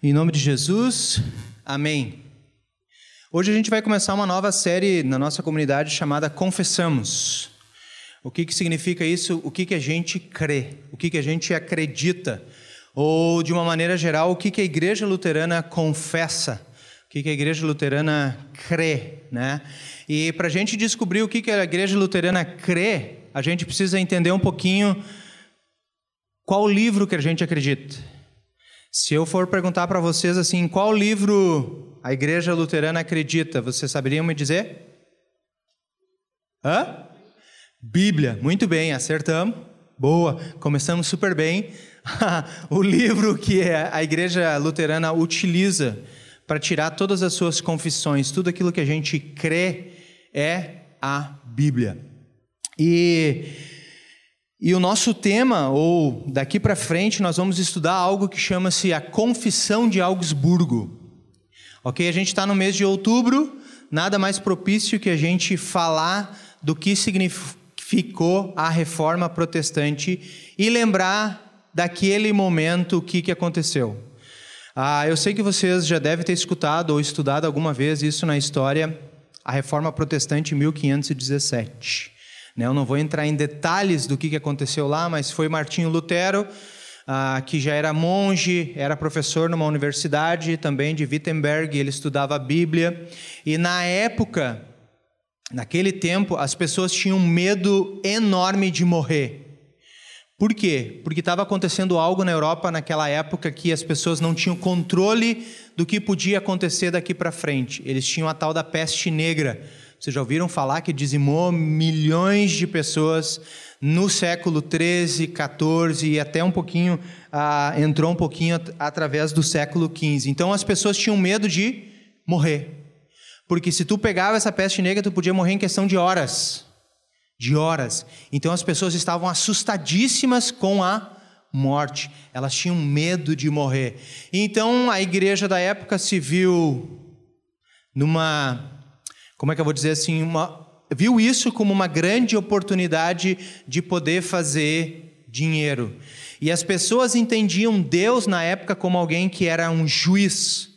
Em nome de Jesus, amém. Hoje a gente vai começar uma nova série na nossa comunidade chamada Confessamos. O que, que significa isso? O que, que a gente crê? O que, que a gente acredita? Ou, de uma maneira geral, o que, que a igreja luterana confessa? O que, que a igreja luterana crê? Né? E para a gente descobrir o que, que a igreja luterana crê, a gente precisa entender um pouquinho qual livro que a gente acredita. Se eu for perguntar para vocês assim, qual livro a igreja luterana acredita, vocês saberiam me dizer? Hã? Bíblia. Muito bem, acertamos. Boa, começamos super bem. o livro que a igreja luterana utiliza para tirar todas as suas confissões, tudo aquilo que a gente crê é a Bíblia. E e o nosso tema, ou daqui para frente, nós vamos estudar algo que chama-se a Confissão de Augsburgo. Ok? A gente está no mês de outubro, nada mais propício que a gente falar do que significou a reforma protestante e lembrar daquele momento o que, que aconteceu. Ah, eu sei que vocês já devem ter escutado ou estudado alguma vez isso na história, a reforma protestante em 1517. Né, eu não vou entrar em detalhes do que aconteceu lá, mas foi Martinho Lutero, ah, que já era monge, era professor numa universidade também de Wittenberg, ele estudava a Bíblia. E na época, naquele tempo, as pessoas tinham medo enorme de morrer. Por quê? Porque estava acontecendo algo na Europa naquela época que as pessoas não tinham controle do que podia acontecer daqui para frente. Eles tinham a tal da peste negra vocês já ouviram falar que dizimou milhões de pessoas no século 13, 14 e até um pouquinho, ah, entrou um pouquinho at através do século 15. Então as pessoas tinham medo de morrer. Porque se tu pegava essa peste negra, tu podia morrer em questão de horas. De horas. Então as pessoas estavam assustadíssimas com a morte. Elas tinham medo de morrer. Então a igreja da época se viu numa como é que eu vou dizer assim, uma, viu isso como uma grande oportunidade de poder fazer dinheiro. E as pessoas entendiam Deus na época como alguém que era um juiz.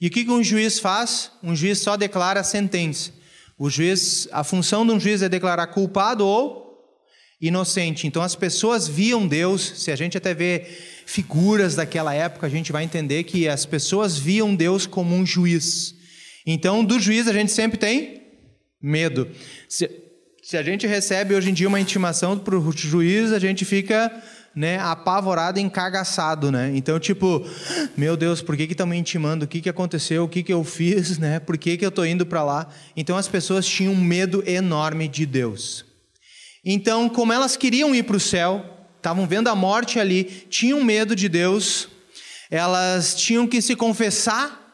E o que um juiz faz? Um juiz só declara a sentença. O juiz, a função de um juiz é declarar culpado ou inocente. Então as pessoas viam Deus, se a gente até vê figuras daquela época, a gente vai entender que as pessoas viam Deus como um juiz. Então, do juiz a gente sempre tem medo. Se, se a gente recebe hoje em dia uma intimação para o juiz, a gente fica né, apavorado, encagaçado, né? Então, tipo, meu Deus, por que estão me intimando? O que, que aconteceu? O que, que eu fiz? Né? Por que, que eu estou indo para lá? Então, as pessoas tinham um medo enorme de Deus. Então, como elas queriam ir para o céu, estavam vendo a morte ali, tinham medo de Deus, elas tinham que se confessar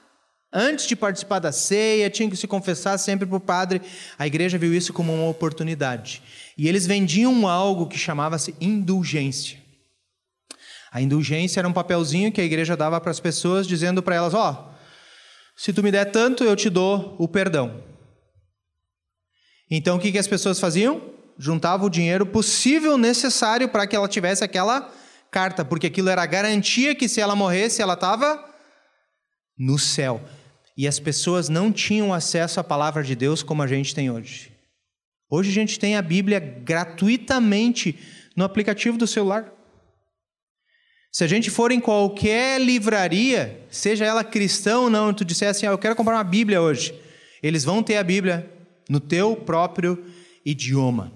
Antes de participar da ceia, tinha que se confessar sempre para o padre. A igreja viu isso como uma oportunidade. E eles vendiam algo que chamava-se indulgência. A indulgência era um papelzinho que a igreja dava para as pessoas, dizendo para elas: Ó, oh, se tu me der tanto, eu te dou o perdão. Então o que, que as pessoas faziam? Juntavam o dinheiro possível necessário para que ela tivesse aquela carta, porque aquilo era a garantia que se ela morresse, ela estava no céu e as pessoas não tinham acesso à palavra de Deus como a gente tem hoje. Hoje a gente tem a Bíblia gratuitamente no aplicativo do celular. Se a gente for em qualquer livraria, seja ela cristã ou não, e tu disser assim, ah, eu quero comprar uma Bíblia hoje, eles vão ter a Bíblia no teu próprio idioma.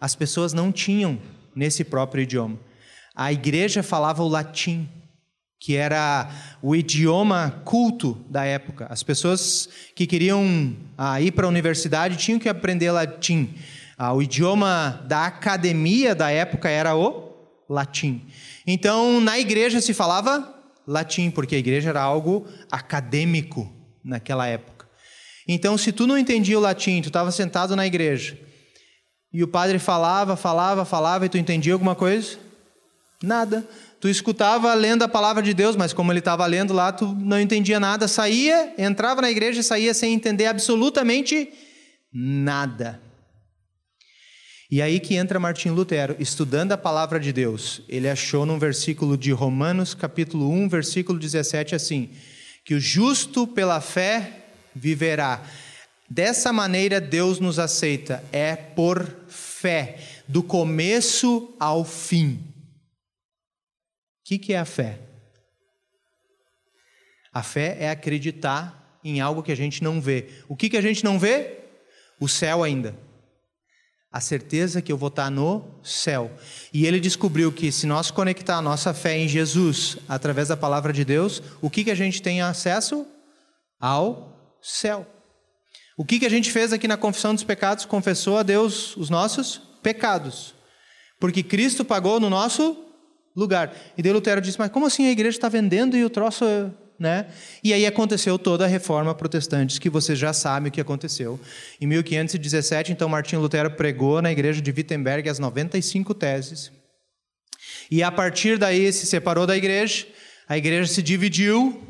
As pessoas não tinham nesse próprio idioma. A igreja falava o latim que era o idioma culto da época. As pessoas que queriam ah, ir para a universidade tinham que aprender latim. Ah, o idioma da academia da época era o latim. Então, na igreja se falava latim, porque a igreja era algo acadêmico naquela época. Então, se tu não entendia o latim, tu estava sentado na igreja, e o padre falava, falava, falava, e tu entendia alguma coisa? Nada. Tu escutava lendo a palavra de Deus, mas como ele estava lendo lá, tu não entendia nada. Saía, entrava na igreja e saía sem entender absolutamente nada. E aí que entra Martim Lutero, estudando a palavra de Deus. Ele achou num versículo de Romanos, capítulo 1, versículo 17, assim: que o justo pela fé viverá. Dessa maneira Deus nos aceita, é por fé, do começo ao fim. O que, que é a fé? A fé é acreditar em algo que a gente não vê. O que, que a gente não vê? O céu ainda. A certeza que eu vou estar no céu. E ele descobriu que se nós conectar a nossa fé em Jesus através da palavra de Deus, o que, que a gente tem acesso? Ao céu. O que, que a gente fez aqui na confissão dos pecados? Confessou a Deus os nossos pecados. Porque Cristo pagou no nosso lugar. E daí Lutero disse: Mas como assim a igreja está vendendo e o troço né? E aí aconteceu toda a reforma protestante, que você já sabe o que aconteceu. Em 1517, então, Martinho Lutero pregou na igreja de Wittenberg as 95 teses. E a partir daí se separou da igreja, a igreja se dividiu.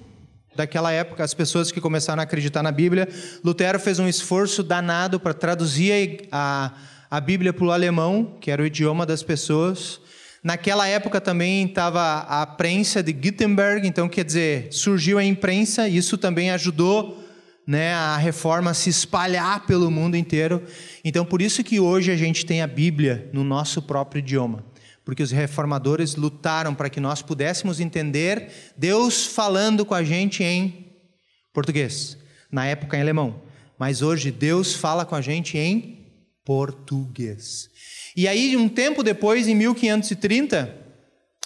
Daquela época, as pessoas que começaram a acreditar na Bíblia, Lutero fez um esforço danado para traduzir a, a Bíblia para o alemão, que era o idioma das pessoas. Naquela época também estava a prensa de Gutenberg, então quer dizer, surgiu a imprensa, isso também ajudou né, a reforma a se espalhar pelo mundo inteiro. Então por isso que hoje a gente tem a Bíblia no nosso próprio idioma, porque os reformadores lutaram para que nós pudéssemos entender Deus falando com a gente em português, na época em alemão, mas hoje Deus fala com a gente em português. E aí, um tempo depois, em 1530,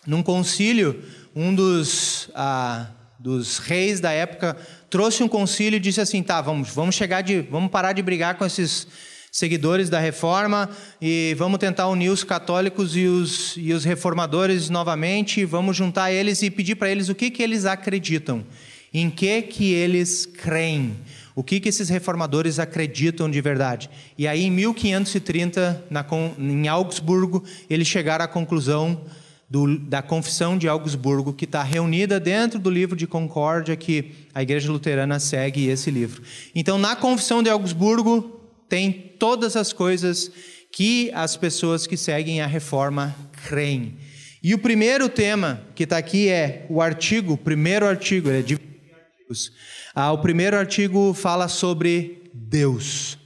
num concílio, um dos, ah, dos reis da época trouxe um concílio e disse assim: tá, vamos, vamos chegar de, vamos parar de brigar com esses seguidores da reforma e vamos tentar unir os católicos e os, e os reformadores novamente, vamos juntar eles e pedir para eles o que, que eles acreditam, em que que eles creem. O que, que esses reformadores acreditam de verdade? E aí, em 1530, na, em Augsburgo, eles chegaram à conclusão do, da Confissão de Augsburgo, que está reunida dentro do livro de Concórdia, que a Igreja Luterana segue esse livro. Então, na Confissão de Augsburgo, tem todas as coisas que as pessoas que seguem a reforma creem. E o primeiro tema que está aqui é o artigo, o primeiro artigo, é de Ah, o primeiro artigo fala sobre Deus.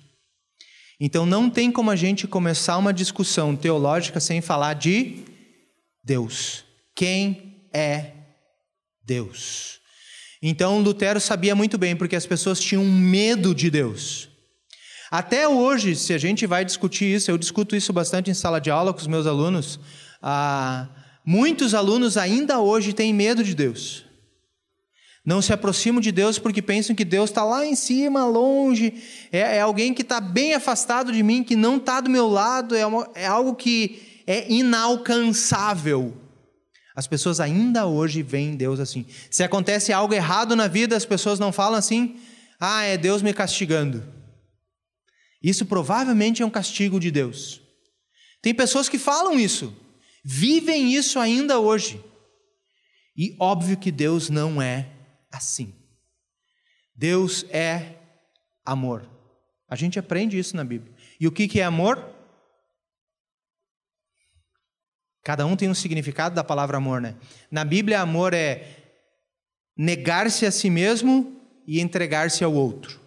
Então não tem como a gente começar uma discussão teológica sem falar de Deus. Quem é Deus? Então Lutero sabia muito bem, porque as pessoas tinham medo de Deus. Até hoje, se a gente vai discutir isso, eu discuto isso bastante em sala de aula com os meus alunos. Ah, muitos alunos ainda hoje têm medo de Deus. Não se aproximam de Deus porque pensam que Deus está lá em cima, longe, é, é alguém que está bem afastado de mim, que não está do meu lado, é, uma, é algo que é inalcançável. As pessoas ainda hoje veem Deus assim. Se acontece algo errado na vida, as pessoas não falam assim: ah, é Deus me castigando. Isso provavelmente é um castigo de Deus. Tem pessoas que falam isso, vivem isso ainda hoje. E óbvio que Deus não é assim. Deus é amor. A gente aprende isso na Bíblia. E o que é amor? Cada um tem um significado da palavra amor, né? Na Bíblia, amor é negar-se a si mesmo e entregar-se ao outro.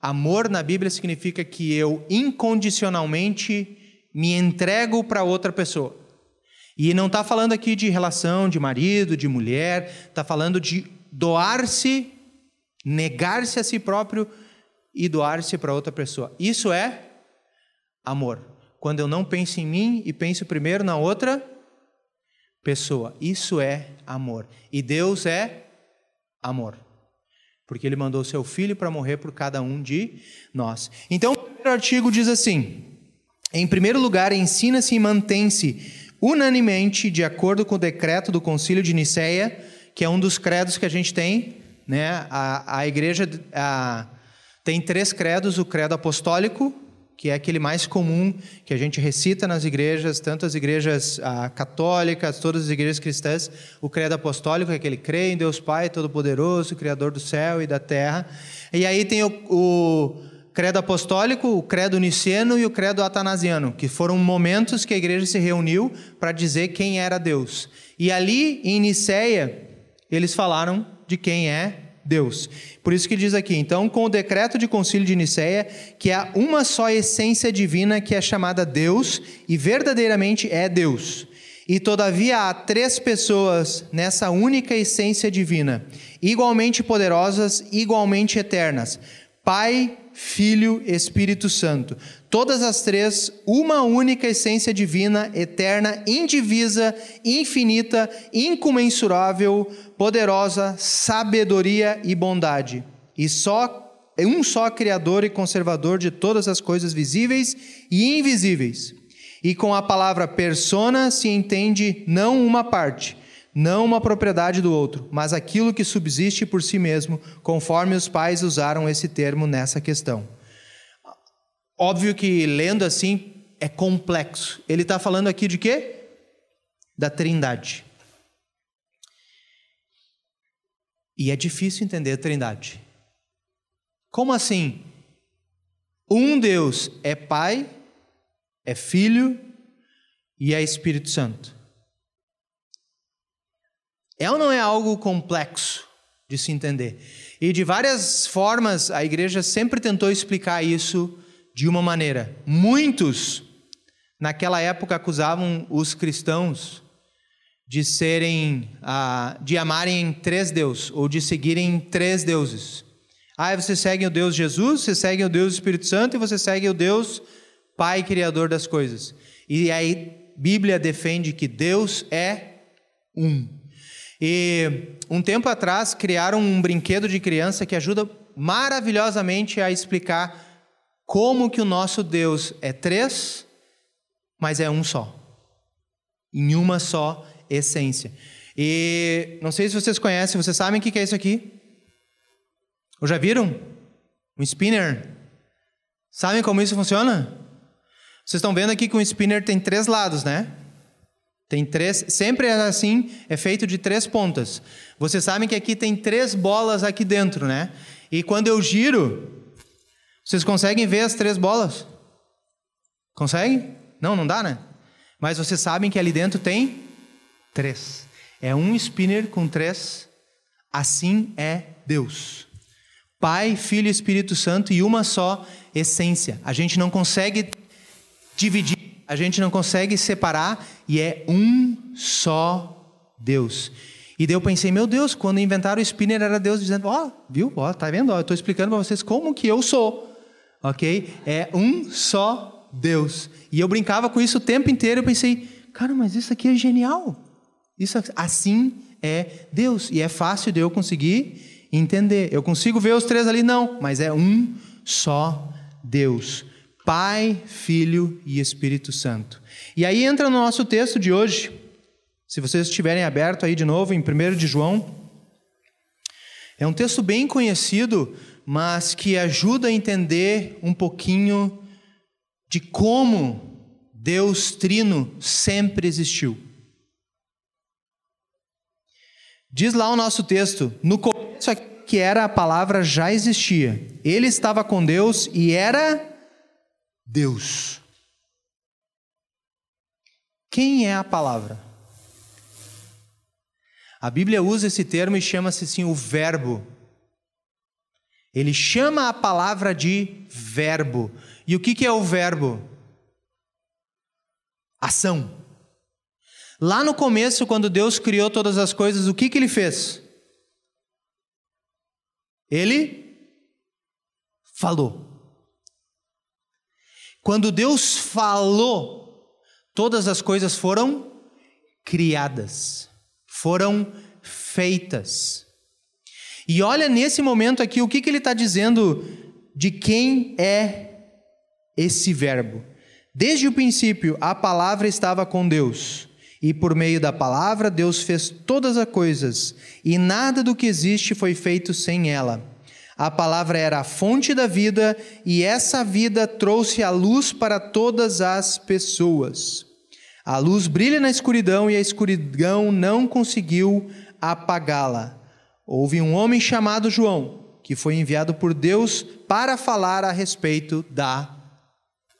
Amor na Bíblia significa que eu incondicionalmente me entrego para outra pessoa. E não está falando aqui de relação de marido, de mulher, está falando de doar-se, negar-se a si próprio e doar-se para outra pessoa. Isso é amor. Quando eu não penso em mim e penso primeiro na outra pessoa. Isso é amor. E Deus é amor. Porque Ele mandou seu filho para morrer por cada um de nós. Então, o primeiro artigo diz assim: em primeiro lugar, ensina-se e mantém-se unanimemente, de acordo com o decreto do Concílio de Nicéia, que é um dos credos que a gente tem, né? A, a igreja a, tem três credos: o credo apostólico, que é aquele mais comum que a gente recita nas igrejas, tanto as igrejas ah, católicas, todas as igrejas cristãs, o credo apostólico é aquele crê em Deus Pai Todo-Poderoso, Criador do céu e da terra. E aí tem o, o credo apostólico, o credo niceno e o credo atanasiano, que foram momentos que a igreja se reuniu para dizer quem era Deus. E ali em Niceia, eles falaram de quem é Deus. Por isso que diz aqui, então, com o decreto de concílio de Niceia, que há uma só essência divina que é chamada Deus e verdadeiramente é Deus. E todavia há três pessoas nessa única essência divina, igualmente poderosas, igualmente eternas: Pai, Filho, Espírito Santo. Todas as três, uma única essência divina, eterna, indivisa, infinita, incomensurável, poderosa, sabedoria e bondade. E só um só criador e conservador de todas as coisas visíveis e invisíveis. E com a palavra persona se entende não uma parte, não uma propriedade do outro, mas aquilo que subsiste por si mesmo, conforme os pais usaram esse termo nessa questão. Óbvio que lendo assim é complexo. Ele está falando aqui de quê? Da Trindade. E é difícil entender a Trindade. Como assim? Um Deus é Pai, é Filho e é Espírito Santo. É ou não é algo complexo de se entender? E de várias formas a igreja sempre tentou explicar isso de uma maneira. Muitos naquela época acusavam os cristãos de serem, ah, de amarem três deuses ou de seguirem três deuses. Ah, você segue o Deus Jesus, você segue o Deus Espírito Santo e você segue o Deus Pai Criador das coisas. E aí Bíblia defende que Deus é um. E um tempo atrás criaram um brinquedo de criança que ajuda maravilhosamente a explicar como que o nosso Deus é três, mas é um só. Em uma só essência. E não sei se vocês conhecem, vocês sabem o que é isso aqui? Ou já viram? Um spinner. Sabem como isso funciona? Vocês estão vendo aqui que um spinner tem três lados, né? Tem três, sempre é assim, é feito de três pontas. Vocês sabem que aqui tem três bolas aqui dentro, né? E quando eu giro, vocês conseguem ver as três bolas? Conseguem? Não, não dá, né? Mas vocês sabem que ali dentro tem três. É um spinner com três. Assim é Deus. Pai, Filho e Espírito Santo e uma só essência. A gente não consegue dividir a gente não consegue separar e é um só Deus. E daí eu pensei, meu Deus, quando inventaram o spinner era Deus dizendo, ó, oh, viu? Ó, oh, tá vendo? Ó, eu estou explicando para vocês como que eu sou, ok? É um só Deus. E eu brincava com isso o tempo inteiro. Eu pensei, cara, mas isso aqui é genial. Isso assim é Deus e é fácil de eu conseguir entender. Eu consigo ver os três ali, não, mas é um só Deus. Pai, Filho e Espírito Santo. E aí entra no nosso texto de hoje, se vocês estiverem aberto aí de novo em 1 de João. É um texto bem conhecido, mas que ajuda a entender um pouquinho de como Deus Trino sempre existiu. Diz lá o nosso texto, no começo que era a palavra já existia. Ele estava com Deus e era Deus. Quem é a palavra? A Bíblia usa esse termo e chama-se assim o verbo. Ele chama a palavra de verbo. E o que é o verbo? Ação. Lá no começo, quando Deus criou todas as coisas, o que, que ele fez? Ele falou. Quando Deus falou, todas as coisas foram criadas, foram feitas. E olha nesse momento aqui o que, que ele está dizendo de quem é esse verbo. Desde o princípio, a palavra estava com Deus, e por meio da palavra, Deus fez todas as coisas, e nada do que existe foi feito sem ela. A palavra era a fonte da vida e essa vida trouxe a luz para todas as pessoas. A luz brilha na escuridão e a escuridão não conseguiu apagá-la. Houve um homem chamado João. que foi enviado por Deus para falar a respeito da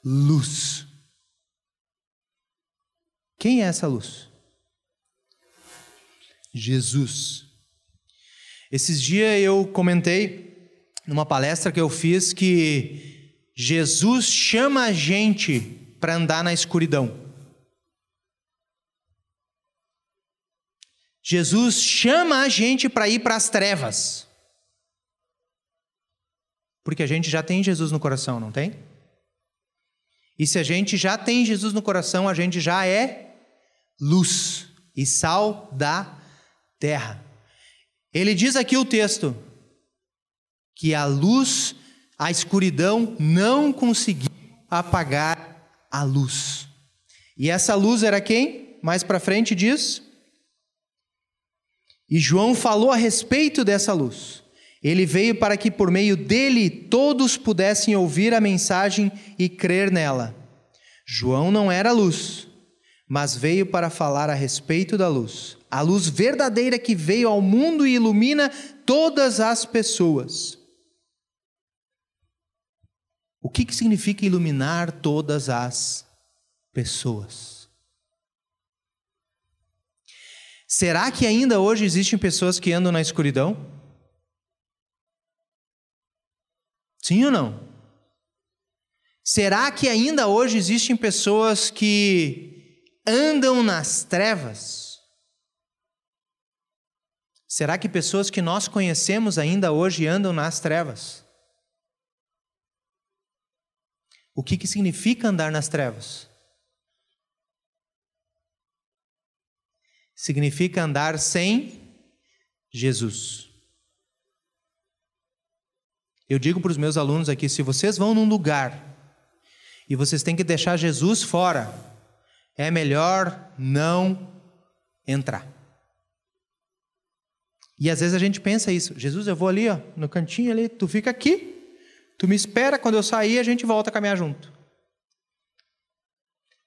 luz. Quem é essa luz? Jesus. Esses dias eu comentei numa palestra que eu fiz que Jesus chama a gente para andar na escuridão. Jesus chama a gente para ir para as trevas. Porque a gente já tem Jesus no coração, não tem? E se a gente já tem Jesus no coração, a gente já é luz e sal da terra. Ele diz aqui o texto que a luz, a escuridão não conseguiu apagar a luz. E essa luz era quem? Mais para frente diz. E João falou a respeito dessa luz. Ele veio para que por meio dele todos pudessem ouvir a mensagem e crer nela. João não era luz, mas veio para falar a respeito da luz, a luz verdadeira que veio ao mundo e ilumina todas as pessoas. O que, que significa iluminar todas as pessoas? Será que ainda hoje existem pessoas que andam na escuridão? Sim ou não? Será que ainda hoje existem pessoas que andam nas trevas? Será que pessoas que nós conhecemos ainda hoje andam nas trevas? O que, que significa andar nas trevas? Significa andar sem Jesus. Eu digo para os meus alunos aqui: se vocês vão num lugar e vocês têm que deixar Jesus fora, é melhor não entrar. E às vezes a gente pensa isso: Jesus, eu vou ali, ó, no cantinho ali, tu fica aqui, tu me espera, quando eu sair a gente volta a caminhar junto.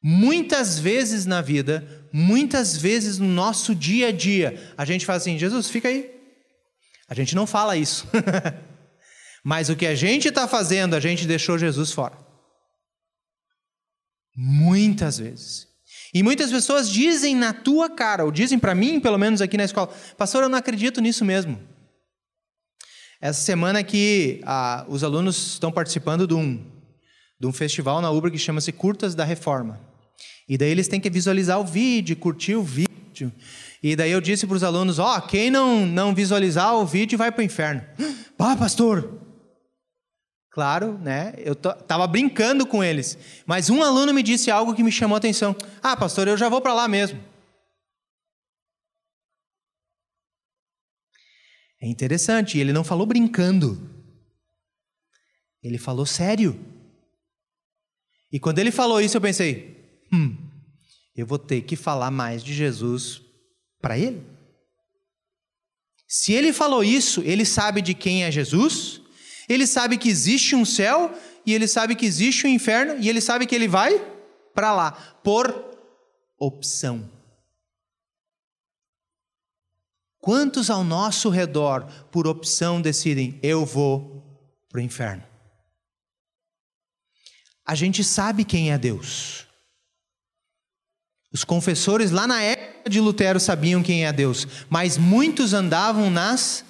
Muitas vezes na vida, muitas vezes no nosso dia a dia, a gente fala assim: Jesus, fica aí. A gente não fala isso. Mas o que a gente está fazendo, a gente deixou Jesus fora. Muitas vezes. E muitas pessoas dizem na tua cara, ou dizem para mim, pelo menos aqui na escola, pastor, eu não acredito nisso mesmo. Essa semana aqui, ah, os alunos estão participando de um, de um festival na UBRA que chama-se Curtas da Reforma. E daí eles têm que visualizar o vídeo, curtir o vídeo. E daí eu disse para os alunos: Ó, oh, quem não, não visualizar o vídeo vai para o inferno. Ah, pastor, Claro, né? Eu estava brincando com eles. Mas um aluno me disse algo que me chamou a atenção. Ah, pastor, eu já vou para lá mesmo. É interessante, ele não falou brincando. Ele falou sério. E quando ele falou isso, eu pensei: hum, eu vou ter que falar mais de Jesus para ele. Se ele falou isso, ele sabe de quem é Jesus ele sabe que existe um céu e ele sabe que existe um inferno e ele sabe que ele vai para lá por opção. Quantos ao nosso redor, por opção, decidem: eu vou para o inferno? A gente sabe quem é Deus. Os confessores lá na época de Lutero sabiam quem é Deus, mas muitos andavam nas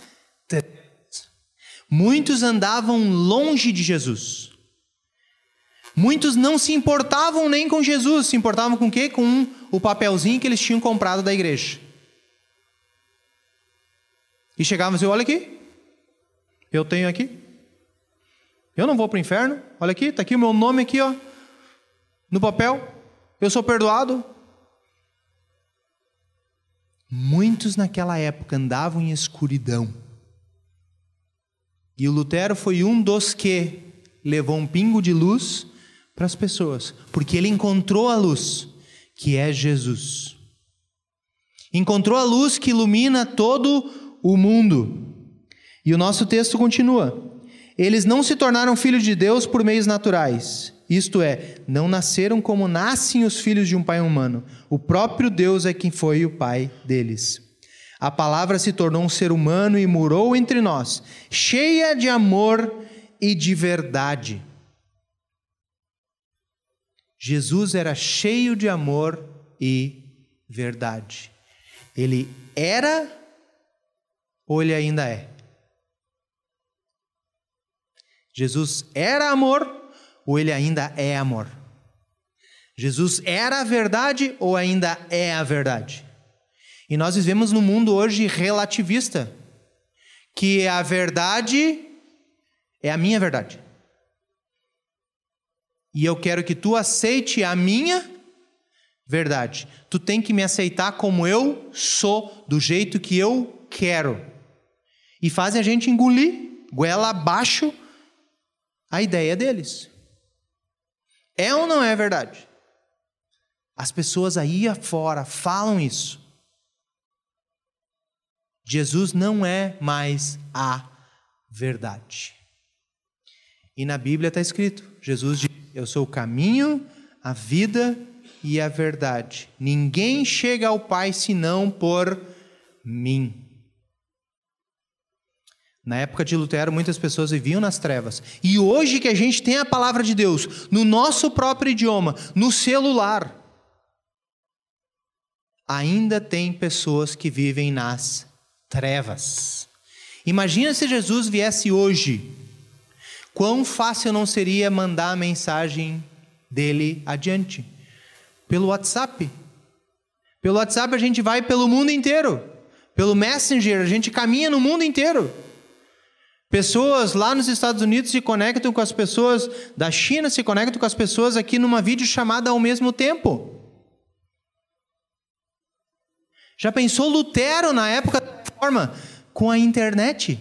Muitos andavam longe de Jesus. Muitos não se importavam nem com Jesus, se importavam com o quê? Com o papelzinho que eles tinham comprado da igreja. E chegavam e diziam: Olha aqui, eu tenho aqui. Eu não vou para o inferno. Olha aqui, está aqui o meu nome aqui, ó, no papel. Eu sou perdoado. Muitos naquela época andavam em escuridão e o Lutero foi um dos que levou um pingo de luz para as pessoas, porque ele encontrou a luz, que é Jesus. Encontrou a luz que ilumina todo o mundo. E o nosso texto continua: Eles não se tornaram filhos de Deus por meios naturais, isto é, não nasceram como nascem os filhos de um pai humano. O próprio Deus é quem foi o pai deles. A palavra se tornou um ser humano e morou entre nós, cheia de amor e de verdade. Jesus era cheio de amor e verdade. Ele era ou ele ainda é? Jesus era amor ou ele ainda é amor? Jesus era a verdade ou ainda é a verdade? E nós vivemos num mundo hoje relativista, que a verdade é a minha verdade. E eu quero que tu aceite a minha verdade. Tu tem que me aceitar como eu sou, do jeito que eu quero. E fazem a gente engolir, goela abaixo, a ideia deles. É ou não é verdade? As pessoas aí afora falam isso. Jesus não é mais a verdade. E na Bíblia está escrito: Jesus diz, Eu sou o caminho, a vida e a verdade. Ninguém chega ao Pai senão por mim. Na época de Lutero, muitas pessoas viviam nas trevas. E hoje que a gente tem a palavra de Deus no nosso próprio idioma, no celular, ainda tem pessoas que vivem nas trevas. Imagina se Jesus viesse hoje. Quão fácil não seria mandar a mensagem dele adiante? Pelo WhatsApp. Pelo WhatsApp a gente vai pelo mundo inteiro. Pelo Messenger a gente caminha no mundo inteiro. Pessoas lá nos Estados Unidos se conectam com as pessoas da China, se conectam com as pessoas aqui numa videochamada ao mesmo tempo. Já pensou Lutero na época da reforma com a internet?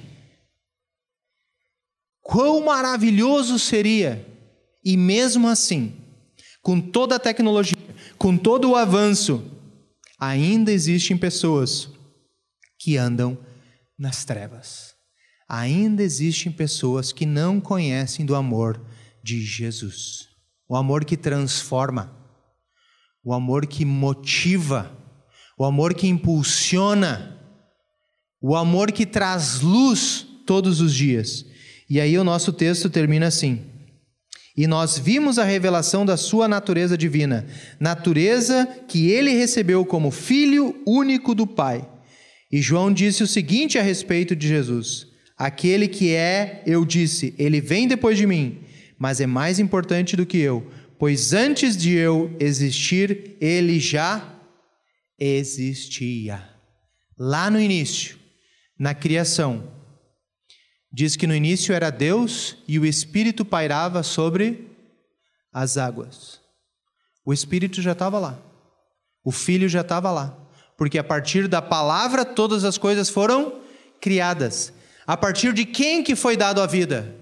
Quão maravilhoso seria! E mesmo assim, com toda a tecnologia, com todo o avanço, ainda existem pessoas que andam nas trevas. Ainda existem pessoas que não conhecem do amor de Jesus. O amor que transforma, o amor que motiva o amor que impulsiona, o amor que traz luz todos os dias. E aí o nosso texto termina assim: E nós vimos a revelação da sua natureza divina, natureza que ele recebeu como filho único do Pai. E João disse o seguinte a respeito de Jesus: Aquele que é, eu disse, ele vem depois de mim, mas é mais importante do que eu, pois antes de eu existir, ele já existia. Lá no início, na criação, diz que no início era Deus e o Espírito pairava sobre as águas. O Espírito já estava lá, o Filho já estava lá, porque a partir da palavra todas as coisas foram criadas. A partir de quem que foi dado a vida?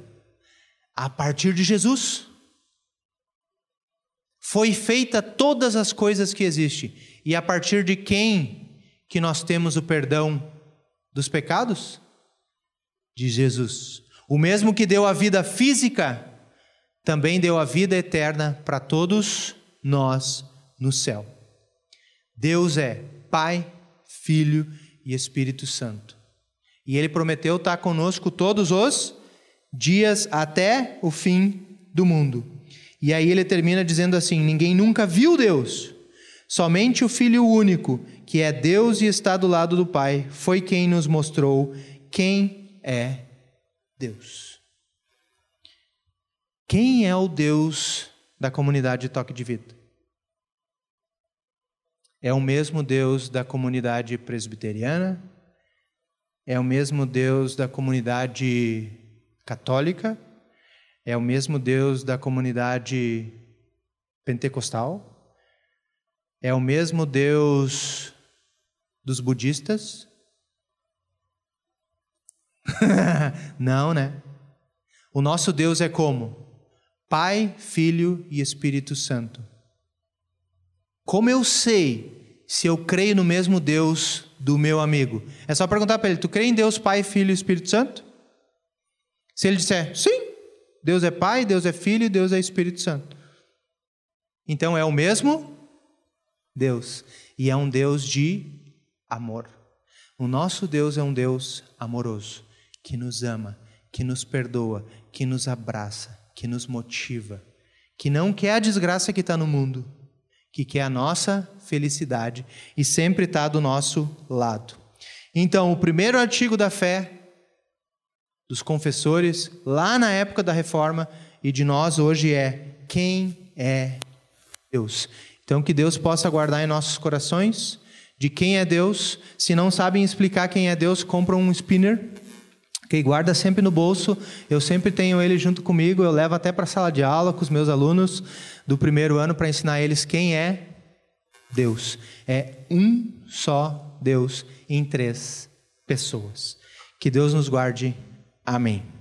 A partir de Jesus. Foi feita todas as coisas que existem. E a partir de quem que nós temos o perdão dos pecados? De Jesus. O mesmo que deu a vida física, também deu a vida eterna para todos nós no céu. Deus é Pai, Filho e Espírito Santo. E Ele prometeu estar conosco todos os dias até o fim do mundo. E aí ele termina dizendo assim: Ninguém nunca viu Deus, Somente o Filho único, que é Deus e está do lado do Pai, foi quem nos mostrou quem é Deus. Quem é o Deus da comunidade Toque de Vida? É o mesmo Deus da comunidade presbiteriana? É o mesmo Deus da comunidade católica? É o mesmo Deus da comunidade pentecostal? É o mesmo Deus dos budistas? Não, né? O nosso Deus é como? Pai, Filho e Espírito Santo. Como eu sei se eu creio no mesmo Deus do meu amigo? É só perguntar para ele: Tu crê em Deus, Pai, Filho e Espírito Santo? Se ele disser sim, Deus é Pai, Deus é Filho e Deus é Espírito Santo. Então é o mesmo Deus. E é um Deus de amor. O nosso Deus é um Deus amoroso, que nos ama, que nos perdoa, que nos abraça, que nos motiva, que não quer a desgraça que está no mundo, que quer a nossa felicidade e sempre está do nosso lado. Então, o primeiro artigo da fé dos confessores, lá na época da reforma, e de nós hoje é: quem é Deus? Então, que Deus possa guardar em nossos corações de quem é Deus. Se não sabem explicar quem é Deus, compram um spinner que guarda sempre no bolso. Eu sempre tenho ele junto comigo. Eu levo até para a sala de aula com os meus alunos do primeiro ano para ensinar eles quem é Deus. É um só Deus em três pessoas. Que Deus nos guarde. Amém.